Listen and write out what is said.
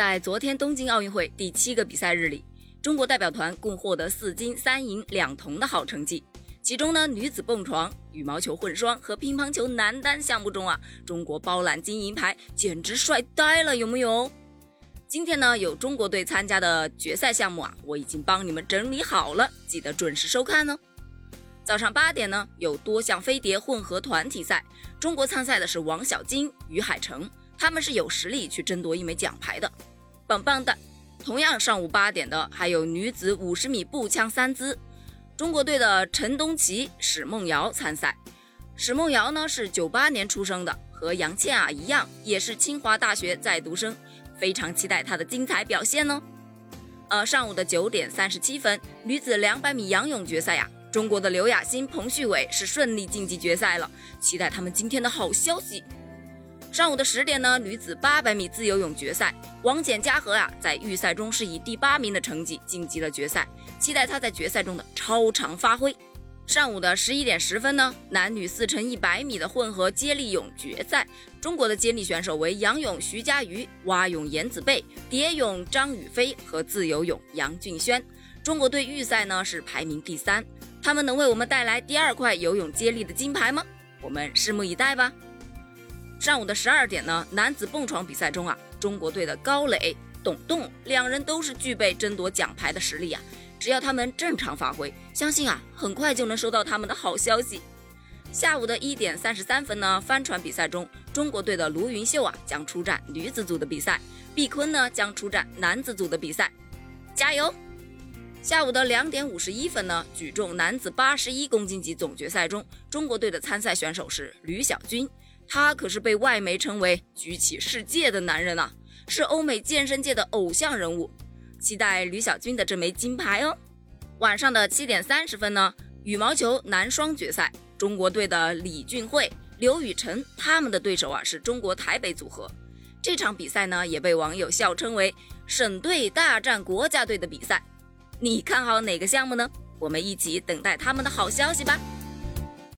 在昨天东京奥运会第七个比赛日里，中国代表团共获得四金三银两铜的好成绩。其中呢，女子蹦床、羽毛球混双和乒乓球男单项目中啊，中国包揽金银牌，简直帅呆了，有没有？今天呢，有中国队参加的决赛项目啊，我已经帮你们整理好了，记得准时收看哦。早上八点呢，有多项飞碟混合团体赛，中国参赛的是王小金、于海成，他们是有实力去争夺一枚奖牌的，棒棒的。同样上午八点的还有女子五十米步枪三姿。中国队的陈东奇、史梦瑶参赛。史梦瑶呢是九八年出生的，和杨倩啊一样，也是清华大学在读生，非常期待她的精彩表现呢。呃，上午的九点三十七分，女子两百米仰泳决赛呀，中国的刘雅欣、彭旭伟是顺利晋级决赛了，期待他们今天的好消息。上午的十点呢，女子八百米自由泳决赛，王简嘉禾啊，在预赛中是以第八名的成绩晋级了决赛，期待她在决赛中的超常发挥。上午的十一点十分呢，男女四乘一百米的混合接力泳决赛，中国的接力选手为仰泳徐嘉余、蛙泳严子贝、蝶泳张雨霏和自由泳杨俊轩。中国队预赛呢是排名第三，他们能为我们带来第二块游泳接力的金牌吗？我们拭目以待吧。上午的十二点呢，男子蹦床比赛中啊，中国队的高磊、董栋两人都是具备争夺奖牌的实力啊。只要他们正常发挥，相信啊，很快就能收到他们的好消息。下午的一点三十三分呢，帆船比赛中，中国队的卢云秀啊将出战女子组的比赛，毕坤呢将出战男子组的比赛，加油！下午的两点五十一分呢，举重男子八十一公斤级总决赛中，中国队的参赛选手是吕小军。他可是被外媒称为“举起世界的男人”啊，是欧美健身界的偶像人物。期待吕小军的这枚金牌哦！晚上的七点三十分呢，羽毛球男双决赛，中国队的李俊慧、刘雨辰，他们的对手啊是中国台北组合。这场比赛呢，也被网友笑称为“省队大战国家队”的比赛。你看好哪个项目呢？我们一起等待他们的好消息吧。